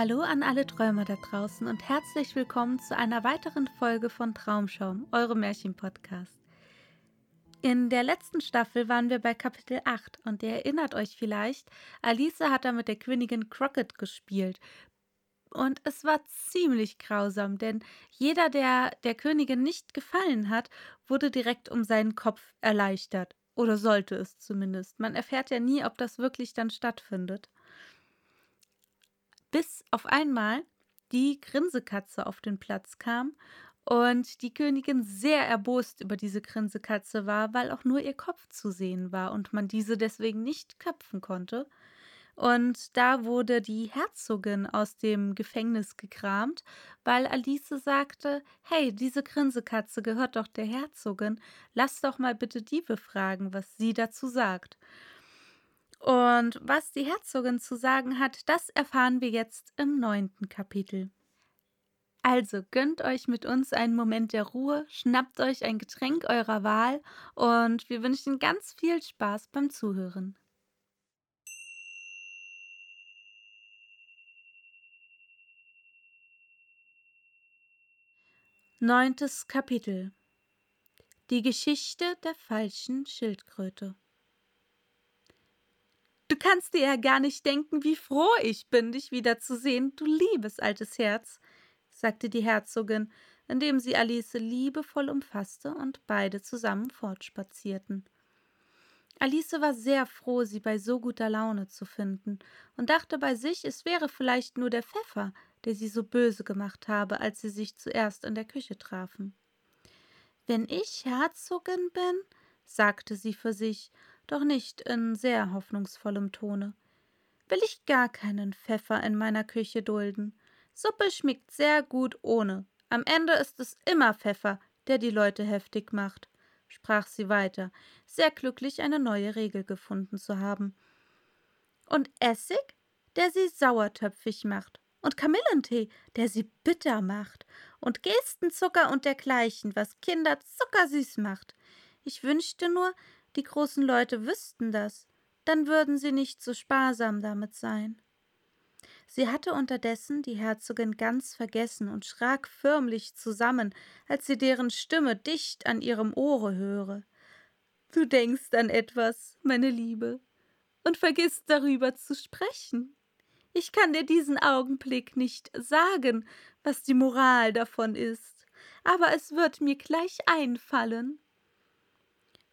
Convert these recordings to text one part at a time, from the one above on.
Hallo an alle Träumer da draußen und herzlich willkommen zu einer weiteren Folge von Traumschaum, eurem Märchenpodcast. In der letzten Staffel waren wir bei Kapitel 8 und ihr erinnert euch vielleicht, Alice hat da mit der Königin Crockett gespielt. Und es war ziemlich grausam, denn jeder, der der Königin nicht gefallen hat, wurde direkt um seinen Kopf erleichtert. Oder sollte es zumindest. Man erfährt ja nie, ob das wirklich dann stattfindet bis auf einmal die Grinsekatze auf den Platz kam und die Königin sehr erbost über diese Grinsekatze war, weil auch nur ihr Kopf zu sehen war und man diese deswegen nicht köpfen konnte. Und da wurde die Herzogin aus dem Gefängnis gekramt, weil Alice sagte: Hey, diese Grinsekatze gehört doch der Herzogin. Lass doch mal bitte die befragen, was sie dazu sagt. Und was die Herzogin zu sagen hat, das erfahren wir jetzt im neunten Kapitel. Also gönnt euch mit uns einen Moment der Ruhe, schnappt euch ein Getränk eurer Wahl und wir wünschen ganz viel Spaß beim Zuhören. Neuntes Kapitel Die Geschichte der falschen Schildkröte Du kannst dir ja gar nicht denken, wie froh ich bin, dich wiederzusehen, du liebes altes Herz, sagte die Herzogin, indem sie Alice liebevoll umfasste und beide zusammen fortspazierten. Alice war sehr froh, sie bei so guter Laune zu finden, und dachte bei sich, es wäre vielleicht nur der Pfeffer, der sie so böse gemacht habe, als sie sich zuerst in der Küche trafen. Wenn ich Herzogin bin, sagte sie für sich doch nicht in sehr hoffnungsvollem Tone. Will ich gar keinen Pfeffer in meiner Küche dulden. Suppe schmeckt sehr gut ohne. Am Ende ist es immer Pfeffer, der die Leute heftig macht, sprach sie weiter, sehr glücklich eine neue Regel gefunden zu haben. Und Essig, der sie sauertöpfig macht, und Kamillentee, der sie bitter macht, und Gestenzucker und dergleichen, was Kinder zuckersüß macht. Ich wünschte nur, die großen Leute wüssten das, dann würden sie nicht so sparsam damit sein. Sie hatte unterdessen die Herzogin ganz vergessen und schrak förmlich zusammen, als sie deren Stimme dicht an ihrem Ohre höre. Du denkst an etwas, meine Liebe, und vergisst darüber zu sprechen. Ich kann dir diesen Augenblick nicht sagen, was die Moral davon ist, aber es wird mir gleich einfallen.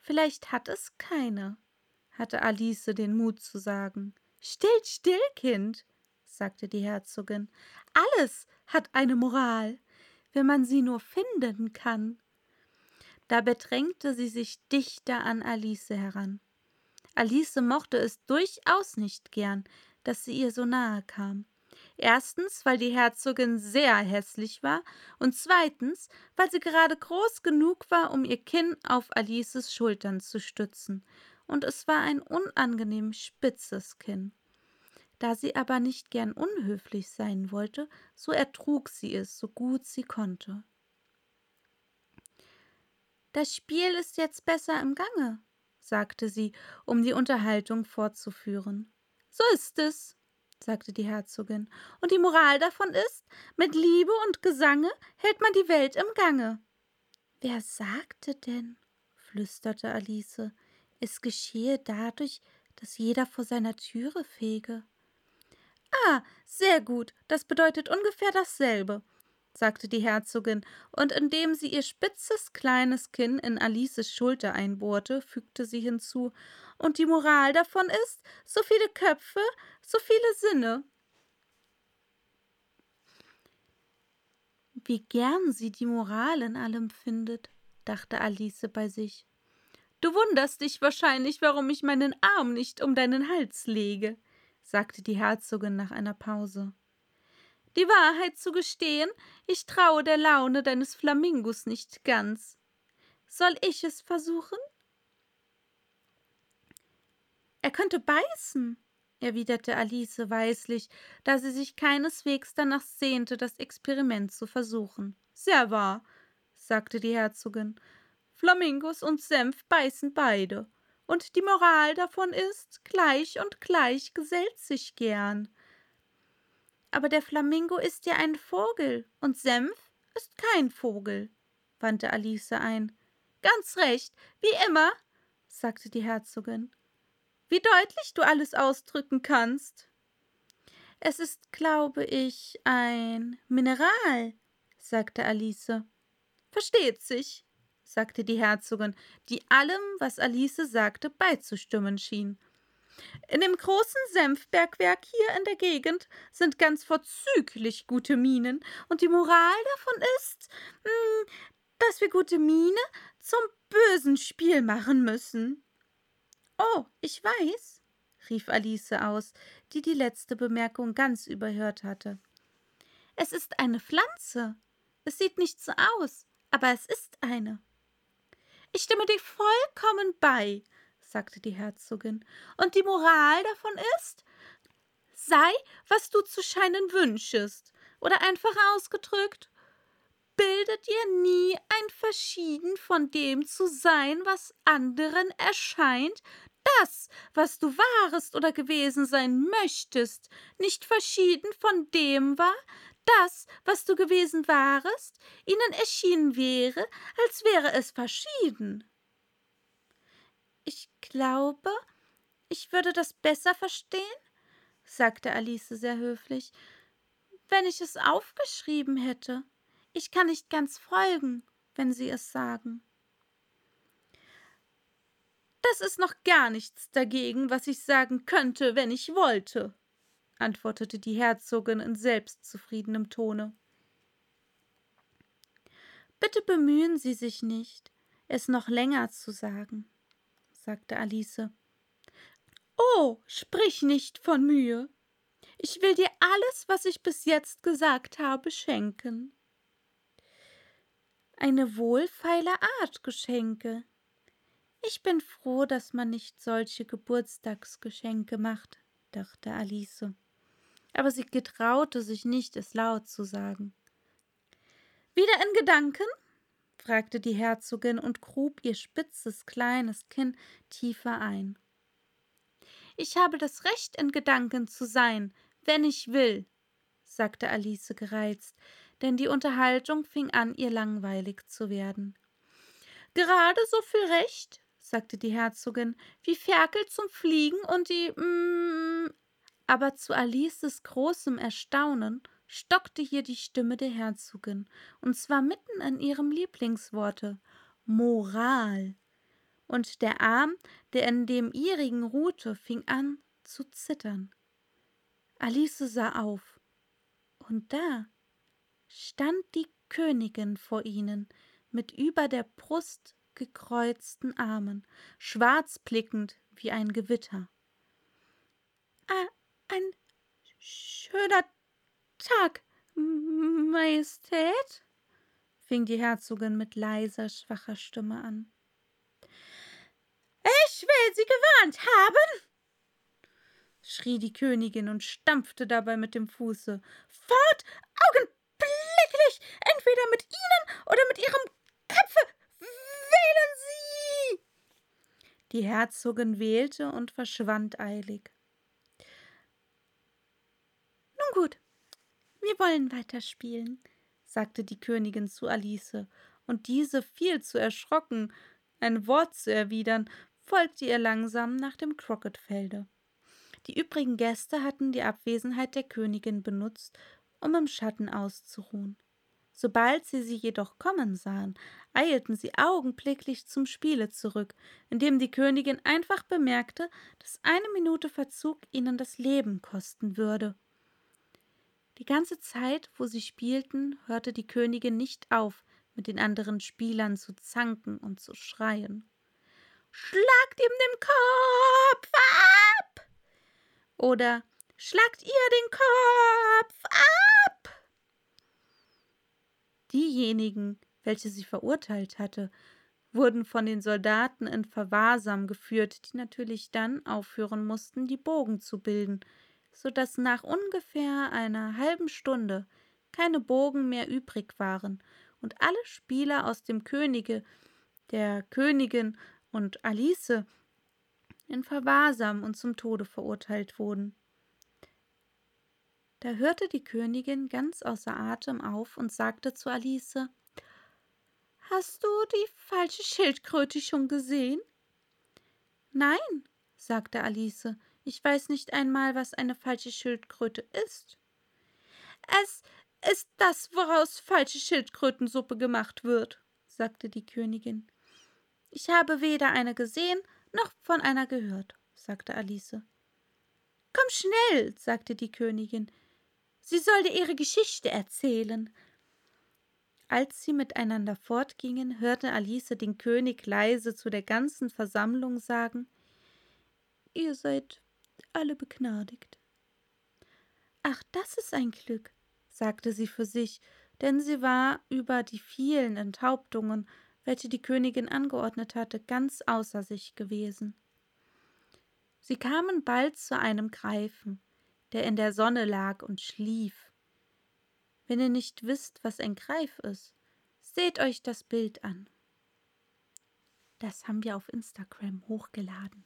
Vielleicht hat es keine, hatte Alice den Mut zu sagen. Still, still, Kind, sagte die Herzogin. Alles hat eine Moral, wenn man sie nur finden kann. Da bedrängte sie sich dichter an Alice heran. Alice mochte es durchaus nicht gern, dass sie ihr so nahe kam. Erstens, weil die Herzogin sehr hässlich war und zweitens, weil sie gerade groß genug war, um ihr Kinn auf Alices Schultern zu stützen, und es war ein unangenehm spitzes Kinn. Da sie aber nicht gern unhöflich sein wollte, so ertrug sie es, so gut sie konnte. Das Spiel ist jetzt besser im Gange, sagte sie, um die Unterhaltung fortzuführen. So ist es, sagte die Herzogin, und die Moral davon ist, mit Liebe und Gesange hält man die Welt im Gange. Wer sagte denn, flüsterte Alice, es geschehe dadurch, dass jeder vor seiner Türe fege. Ah, sehr gut, das bedeutet ungefähr dasselbe sagte die Herzogin, und indem sie ihr spitzes kleines Kinn in Alices Schulter einbohrte, fügte sie hinzu Und die Moral davon ist, so viele Köpfe, so viele Sinne. Wie gern sie die Moral in allem findet, dachte Alice bei sich. Du wunderst dich wahrscheinlich, warum ich meinen Arm nicht um deinen Hals lege, sagte die Herzogin nach einer Pause. Die Wahrheit zu gestehen, ich traue der Laune deines Flamingos nicht ganz. Soll ich es versuchen? Er könnte beißen, erwiderte Alice weislich, da sie sich keineswegs danach sehnte, das Experiment zu versuchen. Sehr wahr, sagte die Herzogin. Flamingos und Senf beißen beide, und die Moral davon ist, gleich und gleich gesellt sich gern. Aber der Flamingo ist ja ein Vogel und Senf ist kein Vogel, wandte Alice ein. Ganz recht, wie immer, sagte die Herzogin. Wie deutlich du alles ausdrücken kannst. Es ist, glaube ich, ein Mineral, sagte Alice. Versteht sich, sagte die Herzogin, die allem, was Alice sagte, beizustimmen schien. In dem großen Senfbergwerk hier in der Gegend sind ganz vorzüglich gute Minen, und die Moral davon ist, hm, dass wir gute Mine zum bösen Spiel machen müssen. Oh, ich weiß, rief Alice aus, die die letzte Bemerkung ganz überhört hatte. Es ist eine Pflanze. Es sieht nicht so aus, aber es ist eine. Ich stimme dir vollkommen bei, sagte die Herzogin. Und die Moral davon ist, sei, was du zu scheinen wünschest. Oder einfach ausgedrückt, bilde dir nie ein Verschieden von dem zu sein, was anderen erscheint, das, was du warest oder gewesen sein möchtest, nicht verschieden von dem war, das, was du gewesen warest, ihnen erschienen wäre, als wäre es verschieden. Ich glaube, ich würde das besser verstehen, sagte Alice sehr höflich, wenn ich es aufgeschrieben hätte. Ich kann nicht ganz folgen, wenn Sie es sagen. Das ist noch gar nichts dagegen, was ich sagen könnte, wenn ich wollte, antwortete die Herzogin in selbstzufriedenem Tone. Bitte bemühen Sie sich nicht, es noch länger zu sagen sagte Alice. Oh, sprich nicht von Mühe. Ich will dir alles, was ich bis jetzt gesagt habe, schenken. Eine wohlfeile Art Geschenke. Ich bin froh, dass man nicht solche Geburtstagsgeschenke macht, dachte Alice. Aber sie getraute sich nicht, es laut zu sagen. Wieder in Gedanken? fragte die Herzogin und grub ihr spitzes, kleines Kinn tiefer ein. Ich habe das Recht, in Gedanken zu sein, wenn ich will, sagte Alice gereizt, denn die Unterhaltung fing an, ihr langweilig zu werden. Gerade so viel Recht, sagte die Herzogin, wie Ferkel zum Fliegen und die. Mm, aber zu Alices großem Erstaunen stockte hier die Stimme der Herzogin, und zwar mitten an ihrem Lieblingsworte Moral. Und der Arm, der in dem ihrigen ruhte, fing an zu zittern. Alice sah auf, und da stand die Königin vor ihnen mit über der Brust gekreuzten Armen, schwarzblickend wie ein Gewitter. Ein schöner Tag, Majestät, fing die Herzogin mit leiser, schwacher Stimme an. Ich will Sie gewarnt haben, schrie die Königin und stampfte dabei mit dem Fuße. Fort, augenblicklich, entweder mit Ihnen oder mit Ihrem Köpfe. Wählen Sie! Die Herzogin wählte und verschwand eilig. Nun gut, wir wollen weiterspielen, sagte die Königin zu Alice, und diese, viel zu erschrocken, ein Wort zu erwidern, folgte ihr langsam nach dem Crocketfelde. Die übrigen Gäste hatten die Abwesenheit der Königin benutzt, um im Schatten auszuruhen. Sobald sie sie jedoch kommen sahen, eilten sie augenblicklich zum Spiele zurück, indem die Königin einfach bemerkte, dass eine Minute Verzug ihnen das Leben kosten würde. Die ganze Zeit, wo sie spielten, hörte die Königin nicht auf, mit den anderen Spielern zu zanken und zu schreien. Schlagt ihm den Kopf ab! Oder Schlagt ihr den Kopf ab! Diejenigen, welche sie verurteilt hatte, wurden von den Soldaten in Verwahrsam geführt, die natürlich dann aufhören mussten, die Bogen zu bilden, so dass nach ungefähr einer halben Stunde keine Bogen mehr übrig waren und alle Spieler aus dem Könige, der Königin und Alice in Verwahrsam und zum Tode verurteilt wurden. Da hörte die Königin ganz außer Atem auf und sagte zu Alice Hast du die falsche Schildkröte schon gesehen? Nein, sagte Alice, ich weiß nicht einmal, was eine falsche Schildkröte ist. Es ist das, woraus falsche Schildkrötensuppe gemacht wird, sagte die Königin. Ich habe weder eine gesehen noch von einer gehört, sagte Alice. Komm schnell, sagte die Königin. Sie soll dir ihre Geschichte erzählen. Als sie miteinander fortgingen, hörte Alice den König leise zu der ganzen Versammlung sagen Ihr seid alle begnadigt. Ach, das ist ein Glück, sagte sie für sich, denn sie war über die vielen Enthauptungen, welche die Königin angeordnet hatte, ganz außer sich gewesen. Sie kamen bald zu einem Greifen, der in der Sonne lag und schlief. Wenn ihr nicht wisst, was ein Greif ist, seht euch das Bild an. Das haben wir auf Instagram hochgeladen.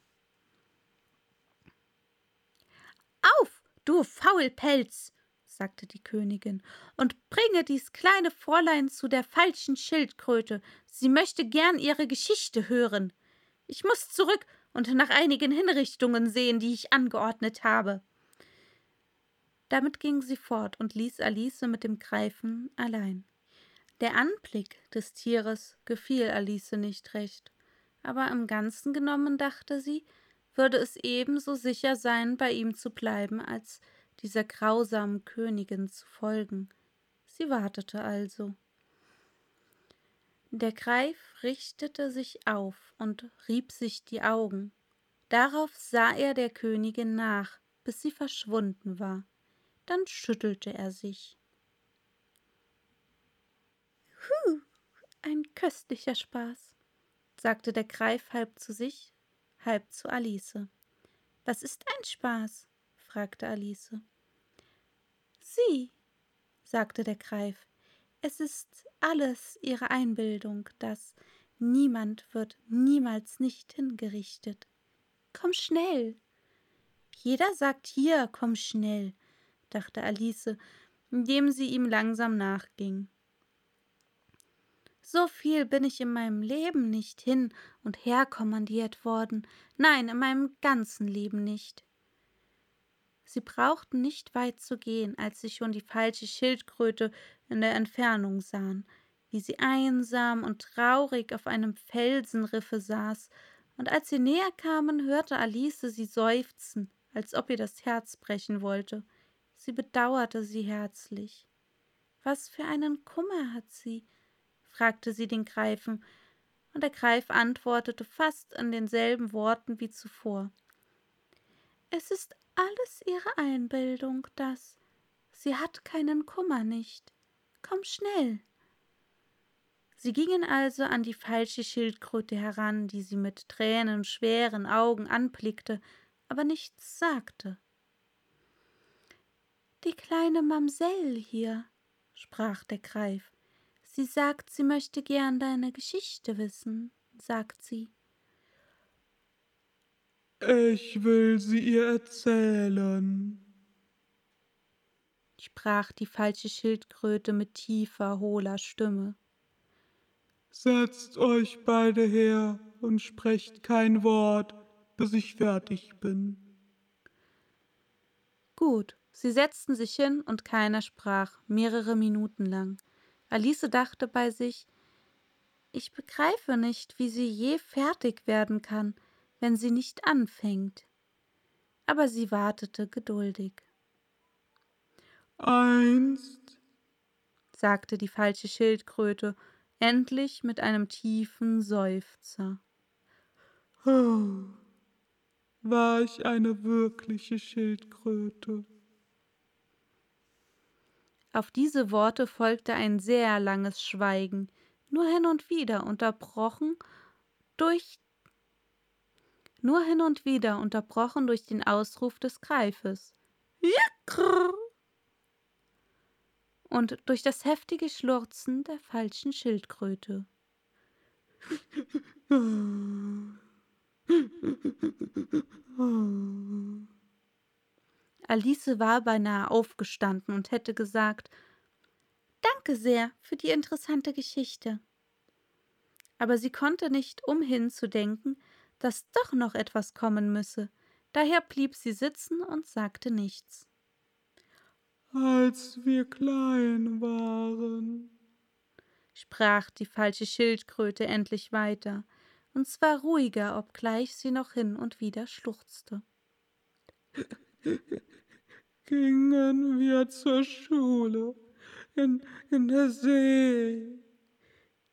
Auf, du Faulpelz, sagte die Königin, und bringe dies kleine Fräulein zu der falschen Schildkröte. Sie möchte gern ihre Geschichte hören. Ich muss zurück und nach einigen Hinrichtungen sehen, die ich angeordnet habe. Damit ging sie fort und ließ Alice mit dem Greifen allein. Der Anblick des Tieres gefiel Alice nicht recht, aber im Ganzen genommen dachte sie, würde es ebenso sicher sein, bei ihm zu bleiben, als dieser grausamen Königin zu folgen. Sie wartete also. Der Greif richtete sich auf und rieb sich die Augen. Darauf sah er der Königin nach, bis sie verschwunden war dann schüttelte er sich. Hu, ein köstlicher Spaß, sagte der Greif halb zu sich, halb zu Alice. Was ist ein Spaß? fragte Alice. Sie, sagte der Greif, es ist alles ihre Einbildung, das niemand wird niemals nicht hingerichtet. Komm schnell. Jeder sagt hier, komm schnell, dachte Alice, indem sie ihm langsam nachging. So viel bin ich in meinem Leben nicht hin und her kommandiert worden, nein, in meinem ganzen Leben nicht. Sie brauchten nicht weit zu gehen, als sie schon die falsche Schildkröte in der Entfernung sahen, wie sie einsam und traurig auf einem Felsenriffe saß, und als sie näher kamen, hörte Alice sie seufzen, als ob ihr das Herz brechen wollte. Sie bedauerte sie herzlich. Was für einen Kummer hat sie? fragte sie den Greifen, und der Greif antwortete fast in denselben Worten wie zuvor. Es ist alles ihre Einbildung, das. Sie hat keinen Kummer nicht. Komm schnell. Sie gingen also an die falsche Schildkröte heran, die sie mit tränenschweren Augen anblickte, aber nichts sagte. Die kleine Mamsell hier, sprach der Greif. Sie sagt, sie möchte gern deine Geschichte wissen, sagt sie. Ich will sie ihr erzählen, sprach die falsche Schildkröte mit tiefer, hohler Stimme. Setzt euch beide her und sprecht kein Wort, bis ich fertig bin. Gut, Sie setzten sich hin und keiner sprach, mehrere Minuten lang. Alice dachte bei sich, ich begreife nicht, wie sie je fertig werden kann, wenn sie nicht anfängt. Aber sie wartete geduldig. Einst, sagte die falsche Schildkröte, endlich mit einem tiefen Seufzer. Oh, war ich eine wirkliche Schildkröte. Auf diese Worte folgte ein sehr langes Schweigen, nur hin und wieder unterbrochen durch nur hin und wieder unterbrochen durch den Ausruf des Greifes. Und durch das heftige Schlurzen der falschen Schildkröte. Alice war beinahe aufgestanden und hätte gesagt Danke sehr für die interessante Geschichte. Aber sie konnte nicht umhin zu denken, dass doch noch etwas kommen müsse, daher blieb sie sitzen und sagte nichts. Als wir klein waren, sprach die falsche Schildkröte endlich weiter, und zwar ruhiger, obgleich sie noch hin und wieder schluchzte. Gingen wir zur Schule in, in der See.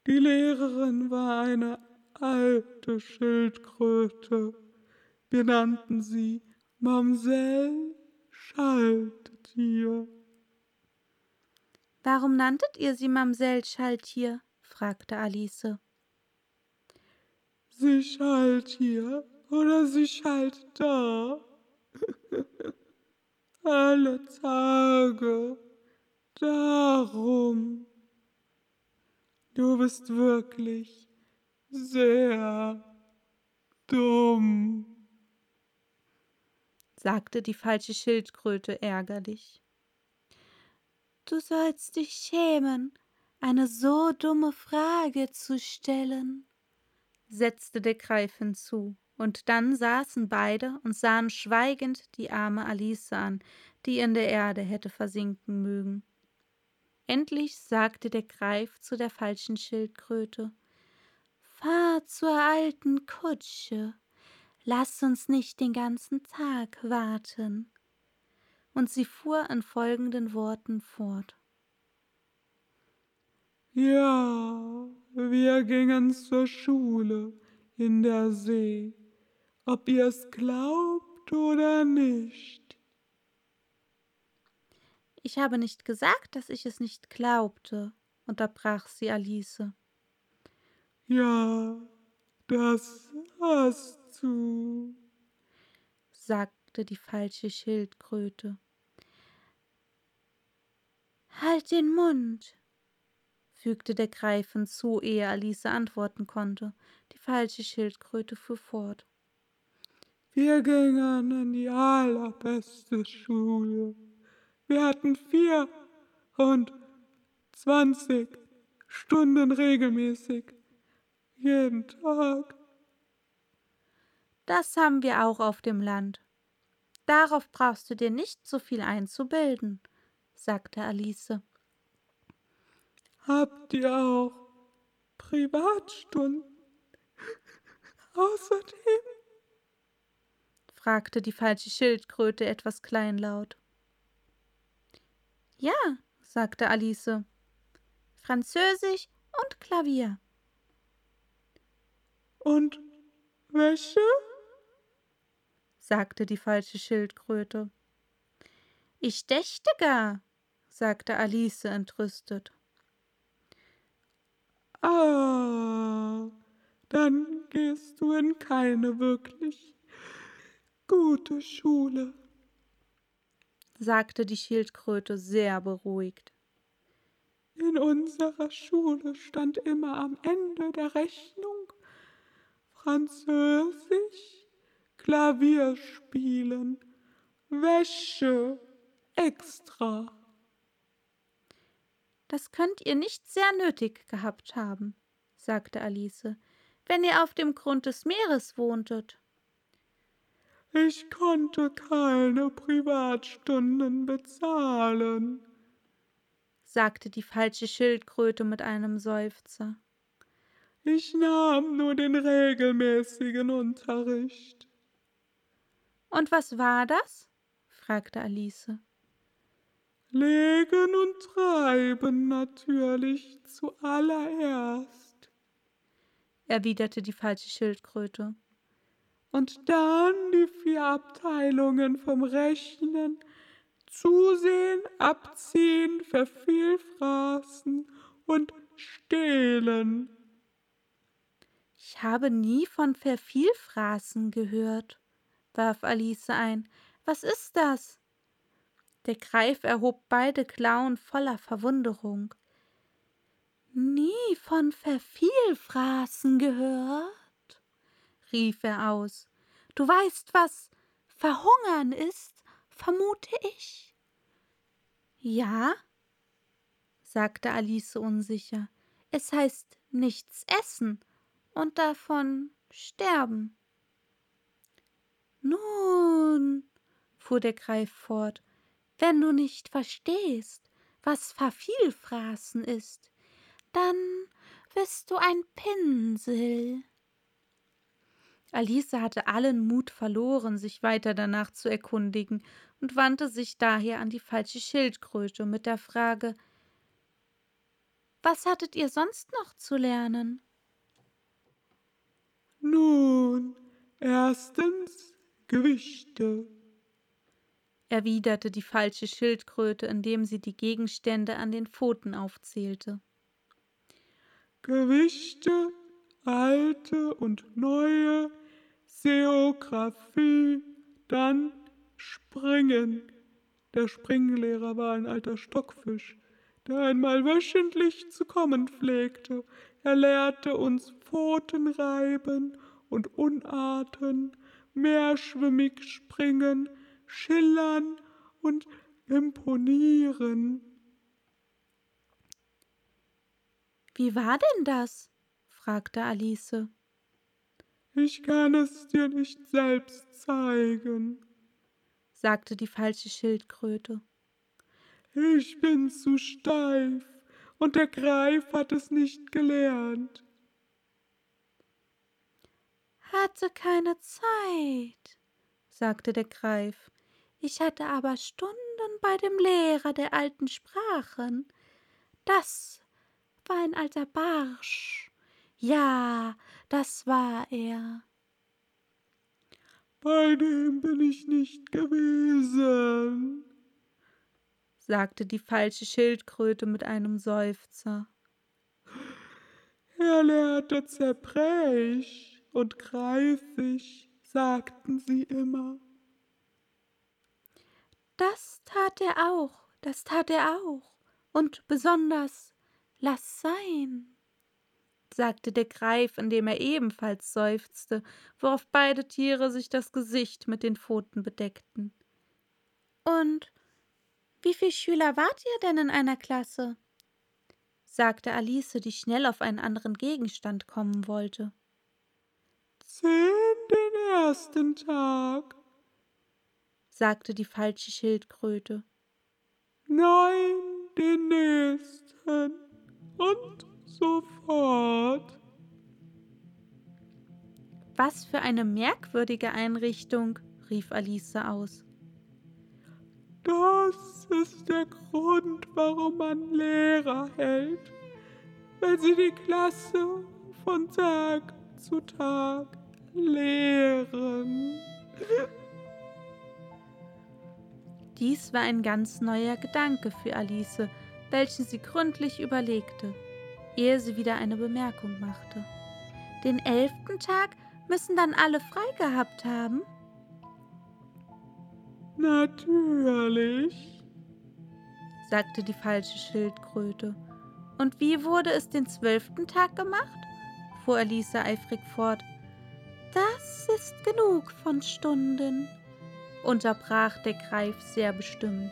Die Lehrerin war eine alte Schildkröte. Wir nannten sie Mamsell Schalttier. Warum nanntet ihr sie Mamsell Schalttier? fragte Alice. Sie schallt hier oder sie schallt da. Alle Tage. Darum. Du bist wirklich sehr dumm, sagte die falsche Schildkröte ärgerlich. Du sollst dich schämen, eine so dumme Frage zu stellen, setzte der Greif hinzu, und dann saßen beide und sahen schweigend die arme Alice an, die in der Erde hätte versinken mögen. Endlich sagte der Greif zu der falschen Schildkröte Fahr zur alten Kutsche, lass uns nicht den ganzen Tag warten. Und sie fuhr in folgenden Worten fort. Ja, wir gingen zur Schule in der See, ob ihr es glaubt oder nicht. Ich habe nicht gesagt, dass ich es nicht glaubte, unterbrach sie Alice. Ja, das hast du, sagte die falsche Schildkröte. Halt den Mund, fügte der Greif hinzu, ehe Alice antworten konnte. Die falsche Schildkröte fuhr fort. Wir gingen in die allerbeste Schule. Wir hatten vier und zwanzig Stunden regelmäßig, jeden Tag. Das haben wir auch auf dem Land. Darauf brauchst du dir nicht so viel einzubilden, sagte Alice. Habt ihr auch Privatstunden? Außerdem? Fragte die falsche Schildkröte etwas kleinlaut. Ja, sagte Alice. Französisch und Klavier. Und Wäsche? sagte die falsche Schildkröte. Ich dächte gar, sagte Alice entrüstet. Ah, dann gehst du in keine wirklich gute Schule, sagte die Schildkröte sehr beruhigt. In unserer Schule stand immer am Ende der Rechnung Französisch, Klavier spielen, Wäsche extra. Das könnt ihr nicht sehr nötig gehabt haben, sagte Alice, wenn ihr auf dem Grund des Meeres wohntet. Ich konnte keine Privatstunden bezahlen, sagte die falsche Schildkröte mit einem Seufzer. Ich nahm nur den regelmäßigen Unterricht. Und was war das? fragte Alice. Legen und treiben natürlich zuallererst, erwiderte die falsche Schildkröte. Und dann die vier Abteilungen vom Rechnen, Zusehen, Abziehen, Vervielfraßen und Stehlen. Ich habe nie von Vervielfraßen gehört, warf Alice ein. Was ist das? Der Greif erhob beide Klauen voller Verwunderung. Nie von Vervielfraßen gehört? Rief er aus. Du weißt, was Verhungern ist? vermute ich. Ja, sagte Alice unsicher. Es heißt nichts essen und davon sterben. Nun, fuhr der Greif fort, wenn du nicht verstehst, was Vervielfraßen ist, dann bist du ein Pinsel. Alice hatte allen Mut verloren, sich weiter danach zu erkundigen, und wandte sich daher an die falsche Schildkröte mit der Frage Was hattet ihr sonst noch zu lernen? Nun, erstens Gewichte, erwiderte die falsche Schildkröte, indem sie die Gegenstände an den Pfoten aufzählte. Gewichte, alte und neue, Seographie, dann Springen. Der Springlehrer war ein alter Stockfisch, der einmal wöchentlich zu kommen pflegte. Er lehrte uns Pfoten reiben und Unarten, mehrschwimmig springen, schillern und imponieren. Wie war denn das? Fragte Alice. Ich kann es dir nicht selbst zeigen, sagte die falsche Schildkröte. Ich bin zu steif, und der Greif hat es nicht gelernt. Hatte keine Zeit, sagte der Greif. Ich hatte aber Stunden bei dem Lehrer der alten Sprachen. Das war ein alter Barsch. Ja, das war er. Bei dem bin ich nicht gewesen, sagte die falsche Schildkröte mit einem Seufzer. Er lehrte zerbrech und greifig, sagten sie immer. Das tat er auch, das tat er auch, und besonders lass sein sagte der Greif, indem er ebenfalls seufzte, worauf beide Tiere sich das Gesicht mit den Pfoten bedeckten. Und wie viele Schüler wart ihr denn in einer Klasse? sagte Alice, die schnell auf einen anderen Gegenstand kommen wollte. Zehn den ersten Tag, sagte die falsche Schildkröte. Neun den nächsten und Sofort. Was für eine merkwürdige Einrichtung, rief Alice aus. Das ist der Grund, warum man Lehrer hält, weil sie die Klasse von Tag zu Tag lehren. Dies war ein ganz neuer Gedanke für Alice, welchen sie gründlich überlegte ehe sie wieder eine Bemerkung machte. Den elften Tag müssen dann alle frei gehabt haben? Natürlich, sagte die falsche Schildkröte. Und wie wurde es den zwölften Tag gemacht? fuhr Alice eifrig fort. Das ist genug von Stunden, unterbrach der Greif sehr bestimmt.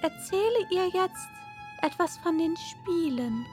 Erzähle ihr jetzt etwas von den Spielen.